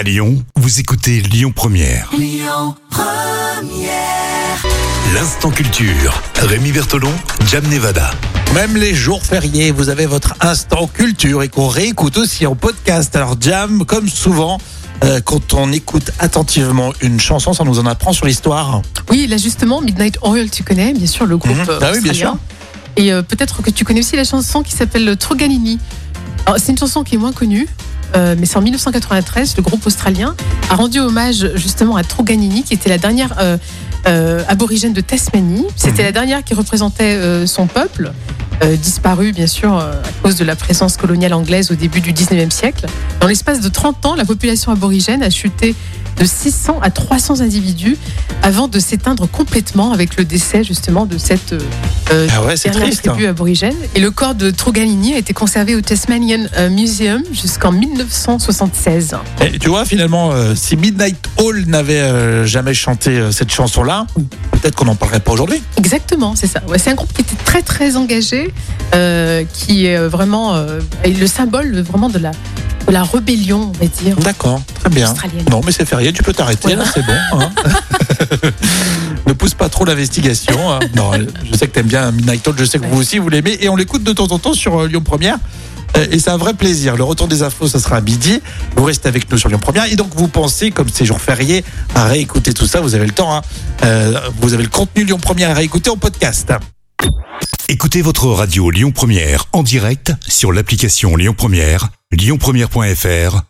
À Lyon, vous écoutez Lyon Première. L'instant culture. Rémi Bertolon, Jam Nevada. Même les jours fériés, vous avez votre instant culture et qu'on réécoute aussi en podcast. Alors Jam, comme souvent, euh, quand on écoute attentivement une chanson, ça nous en apprend sur l'histoire. Oui, là justement, Midnight Oil, tu connais bien sûr le groupe Ah oui, bien australien. Et euh, peut-être que tu connais aussi la chanson qui s'appelle Troganini. Alors, C'est une chanson qui est moins connue, euh, mais c'est en 1993, le groupe australien a rendu hommage justement à Troganini, qui était la dernière euh, euh, aborigène de Tasmanie. C'était Mhm. la dernière qui représentait son peuple. disparu bien sûr à cause de la présence coloniale anglaise au début du 19e siècle. Dans l'espace de 30 ans, la population aborigène a chuté de 600 à 300 individus avant de s'éteindre complètement avec le décès justement de cette euh, Ah ouais, c'est dernière triste. tribu aborigène. Et le corps de Troganini a été conservé au Tasmanian euh, Museum jusqu'en 1976. Et tu vois, finalement, euh, si Midnight Hall n'avait euh, jamais chanté cette chanson-là, peut-être qu'on n'en parlerait pas aujourd'hui. Exactement, c'est ça. Ouais, c'est un groupe qui était très très engagé, qui est vraiment est le symbole vraiment de la, de la rébellion, on va dire, D'accord, très bien. australienne. Non, mais c'est férié, tu peux t'arrêter, Voilà. là, c'est bon. hein. ne pousse pas trop l'investigation. hein. Non, je sais que t'aimes bien Midnight Hall, je sais que vous aussi, vous l'aimez. Et on l'écoute de temps en temps sur euh, Lyon Première. Euh, Et c'est un vrai plaisir. Le retour des infos, ça sera à midi. Vous restez avec nous sur Lyon Première. Et donc, vous pensez, comme c'est jour férié, à réécouter tout ça. Vous avez le temps. hein. Euh, vous avez le contenu Lyon Première à réécouter en podcast. Écoutez votre radio Lyon Première en direct sur l'application Lyon Première, lyonpremière.fr